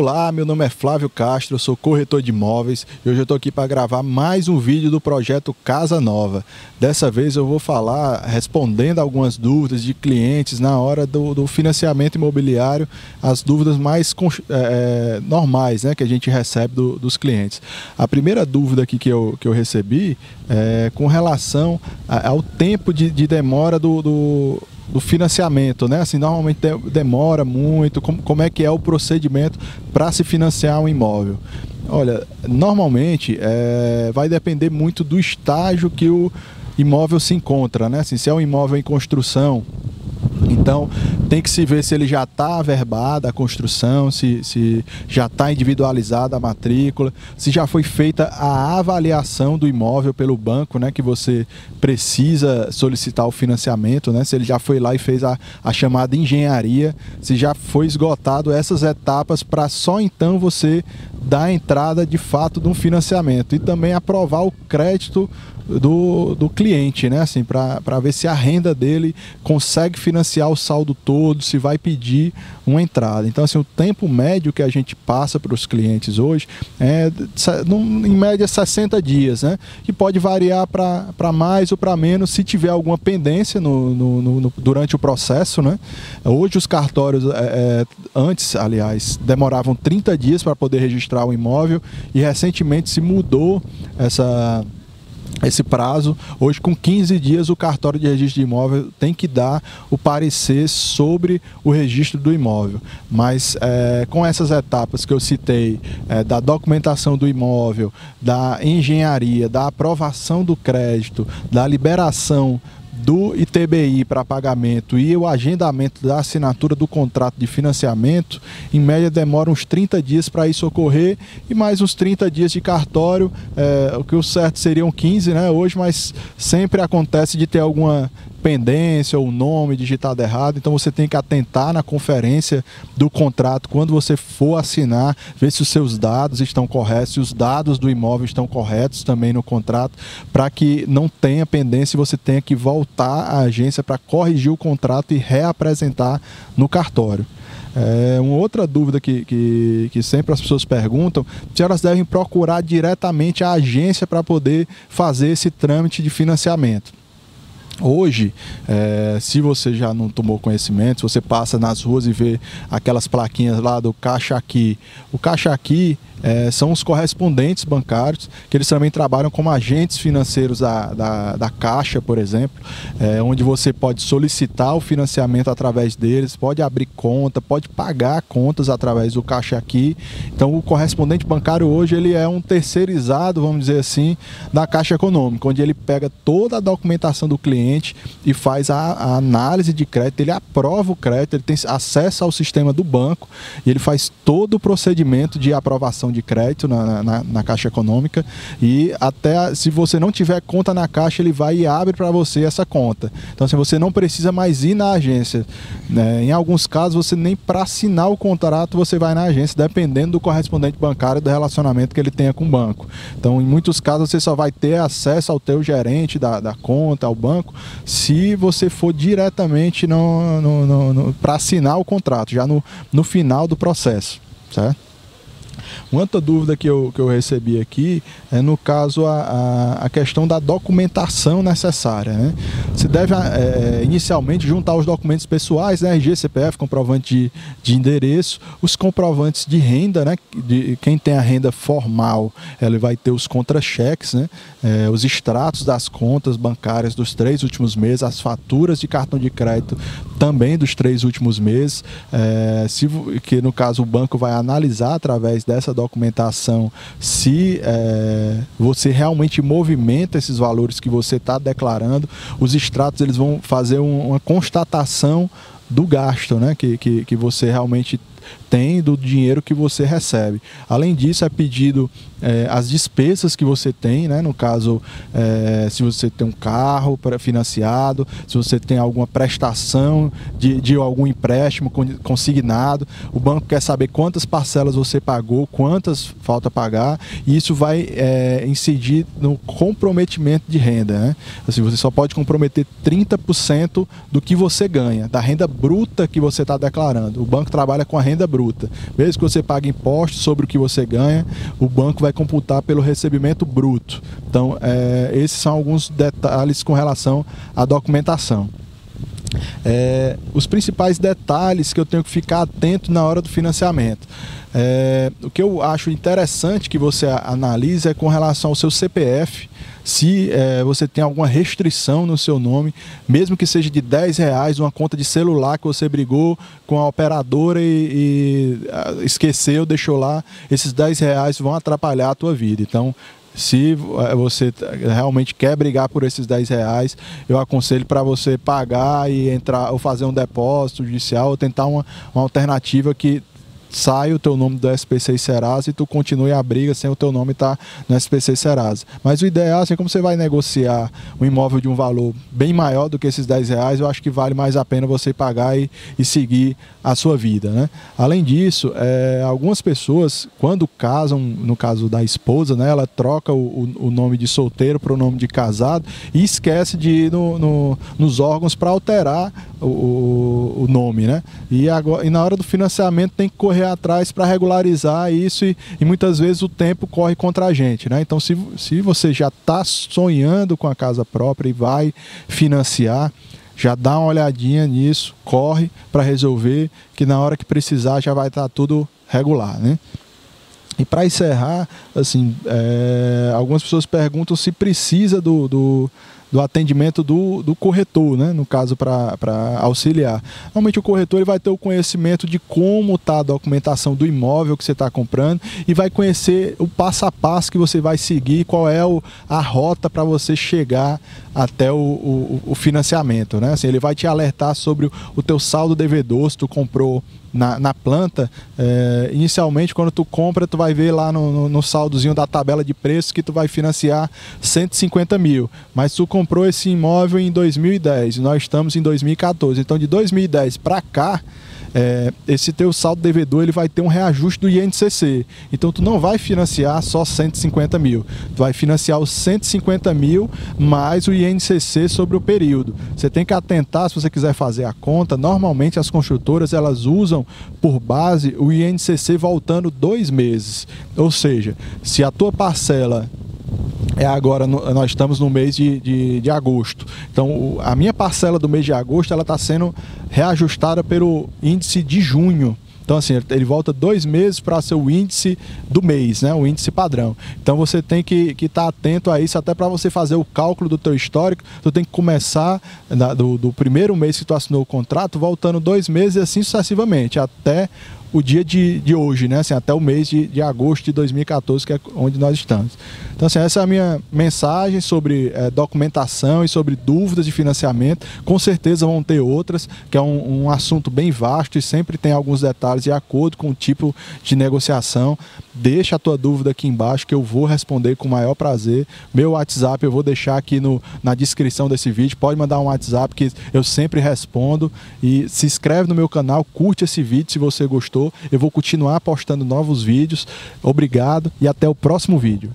Olá, meu nome é Flávio Castro, eu sou corretor de imóveis e hoje eu estou aqui para gravar mais um vídeo do projeto Casa Nova. Dessa vez eu vou falar respondendo algumas dúvidas de clientes na hora do, do financiamento imobiliário, as dúvidas mais é, normais né, que a gente recebe do, dos clientes. A primeira dúvida aqui que eu, que eu recebi é com relação ao tempo de, de demora do, do do financiamento, né? Assim, normalmente demora muito. Como, como é que é o procedimento para se financiar um imóvel? Olha, normalmente é, vai depender muito do estágio que o imóvel se encontra, né? Assim, se é um imóvel em construção, então, tem que se ver se ele já está averbada a construção, se, se já está individualizada a matrícula, se já foi feita a avaliação do imóvel pelo banco, né, que você precisa solicitar o financiamento, né, se ele já foi lá e fez a, a chamada engenharia, se já foi esgotado essas etapas para só então você dar a entrada de fato de um financiamento. E também aprovar o crédito do, do cliente, né? Assim, para ver se a renda dele consegue financiar o saldo todo, se vai pedir uma entrada. Então, assim, o tempo médio que a gente passa para os clientes hoje é, em média, 60 dias, né? Que pode variar para mais ou para menos se tiver alguma pendência no, no, no, durante o processo, né? Hoje os cartórios, é, é, antes, aliás, demoravam 30 dias para poder registrar o imóvel e recentemente se mudou essa esse prazo. Hoje, com 15 dias, o cartório de registro de imóvel tem que dar o parecer sobre o registro do imóvel. Mas é, com essas etapas que eu citei, é, da documentação do imóvel, da engenharia, da aprovação do crédito, da liberação do ITBI para pagamento e o agendamento da assinatura do contrato de financiamento, em média demora uns 30 dias para isso ocorrer e mais uns 30 dias de cartório, é, o que o certo seriam 15 né, hoje, mas sempre acontece de ter alguma pendência ou nome digitado errado, então você tem que atentar na conferência do contrato quando você for assinar, ver se os seus dados estão corretos, se os dados do imóvel estão corretos também no contrato, para que não tenha pendência e você tenha que voltar à agência para corrigir o contrato e reapresentar no cartório. É, uma outra dúvida que, que, que, sempre as pessoas perguntam se elas devem procurar diretamente a agência para poder fazer esse trâmite de financiamento. Hoje, é, se você já não tomou conhecimento, se você passa nas ruas e vê aquelas plaquinhas lá do Caixa Aqui, o Caixa Aqui é, são os correspondentes bancários, que eles também trabalham como agentes financeiros da, da, da Caixa, por exemplo, é, onde você pode solicitar o financiamento através deles, pode abrir conta, pode pagar contas através do Caixa Aqui. Então, o correspondente bancário hoje ele é um terceirizado, vamos dizer assim, da Caixa Econômica, onde ele pega toda a documentação do cliente e faz a, a análise de crédito, ele aprova o crédito, ele tem acesso ao sistema do banco e ele faz todo o procedimento de aprovação cartão de crédito na, na, na, Caixa Econômica e até se você não tiver conta na Caixa, ele vai e abre para você essa conta. Então, assim, você não precisa mais ir na agência. Né? Em alguns casos, você nem para assinar o contrato você vai na agência, dependendo do correspondente bancário do relacionamento que ele tenha com o banco. Então, em muitos casos, você só vai ter acesso ao teu gerente da, da conta, ao banco, se você for diretamente no, no, no, no para assinar o contrato, já no, no final do processo. Certo? Outra dúvida que eu, que eu recebi aqui é no caso a, a, a questão da documentação necessária. Né? Se deve é, inicialmente juntar os documentos pessoais, né? RG, CPF, comprovante de, de endereço, os comprovantes de renda, né? De, quem tem a renda formal, ele vai ter os contra-cheques, né? É, os extratos das contas bancárias dos três últimos meses, as faturas de cartão de crédito também dos três últimos meses, é, se, que no caso o banco vai analisar através dessa documentação se é, você realmente movimenta esses valores que você está declarando. Os extratos eles vão fazer um, uma constatação do gasto né, que, que, que você realmente tem do dinheiro que você recebe. Além disso, é pedido é, as despesas que você tem, né? no caso, é, se você tem um carro financiado, se você tem alguma prestação de, de algum empréstimo consignado, o banco quer saber quantas parcelas você pagou, quantas falta pagar, e isso vai é, incidir no comprometimento de renda. Né? Assim, você só pode comprometer 30% do que você ganha, da renda bruta que você está declarando. O banco trabalha com a renda bruta bruta. Mesmo que você pague impostos sobre o que você ganha, o banco vai computar pelo recebimento bruto. Então, é, esses são alguns detalhes com relação à documentação. É, os principais detalhes que eu tenho que ficar atento na hora do financiamento. É, o que eu acho interessante que você analise é com relação ao seu CPF, se é, você tem alguma restrição no seu nome, mesmo que seja de 10 reais, uma conta de celular que você brigou com a operadora e, e esqueceu, deixou lá, esses 10 reais vão atrapalhar a tua vida. Então, se é, você realmente quer brigar por esses 10 reais, eu aconselho para você pagar e entrar ou fazer um depósito judicial ou tentar uma, uma alternativa que sai o teu nome do SPC Serasa e tu continue a briga sem o teu nome estar tá no SPC Serasa. Mas o ideal, assim como você vai negociar um imóvel de um valor bem maior do que esses 10 reais, eu acho que vale mais a pena você pagar e, e seguir a sua vida. Né? Além disso, é, algumas pessoas, quando casam, no caso da esposa, né, ela troca o, o nome de solteiro para o nome de casado e esquece de ir no, no, nos órgãos para alterar o, o, nome. Né? E, agora, e na hora do financiamento tem que correr correr atrás para regularizar isso e, e, muitas vezes o tempo corre contra a gente, né? Então, se, se você já está sonhando com a casa própria e vai financiar, já dá uma olhadinha nisso, corre para resolver, que na hora que precisar já vai estar tá tudo regular, né? E para encerrar, assim, é, algumas pessoas perguntam se precisa do, do do atendimento do, do corretor, né? no caso para auxiliar. Normalmente o corretor ele vai ter o conhecimento de como está a documentação do imóvel que você está comprando e vai conhecer o passo a passo que você vai seguir, qual é o, a rota para você chegar até o, o, o, financiamento. Né? Assim, ele vai te alertar sobre o, o teu saldo devedor, se tu comprou na, na planta, é, inicialmente quando tu compra, tu vai ver lá no, no, no, saldozinho da tabela de preço que tu vai financiar 150 mil. Mas tu comprou esse imóvel em 2010, nós estamos em 2014. Então de 2010 para cá, é, esse teu saldo devedor ele vai ter um reajuste do INCC. Então tu não vai financiar só 150 mil, tu vai financiar os 150 mil mais o INCC sobre o período. Você tem que atentar se você quiser fazer a conta. Normalmente as construtoras elas usam por base o INCC voltando dois meses. Ou seja, se a tua parcela é agora nós estamos no mês de, de, de agosto. Então a minha parcela do mês de agosto ela está sendo reajustada pelo índice de junho. Então, assim, ele volta dois meses para ser o índice do mês, né? O índice padrão. Então, você tem que estar tá atento a isso, até para você fazer o cálculo do teu histórico. Tu tem que começar do, do primeiro mês que tu assinou o contrato, voltando dois meses e assim sucessivamente, até o dia de, de hoje, né? Assim, até o mês de, de agosto de 2014, que é onde nós estamos. Então, assim, essa é a minha mensagem sobre é, documentação e sobre dúvidas de financiamento. Com certeza vão ter outras, que é um, um assunto bem vasto e sempre tem alguns detalhes de acordo com o tipo de negociação. Deixa a tua dúvida aqui embaixo que eu vou responder com o maior prazer. Meu WhatsApp eu vou deixar aqui no, na descrição desse vídeo. Pode mandar um WhatsApp que eu sempre respondo. E se inscreve no meu canal, curte esse vídeo se você gostou gostou. Eu vou continuar postando novos vídeos. Obrigado e até o próximo vídeo.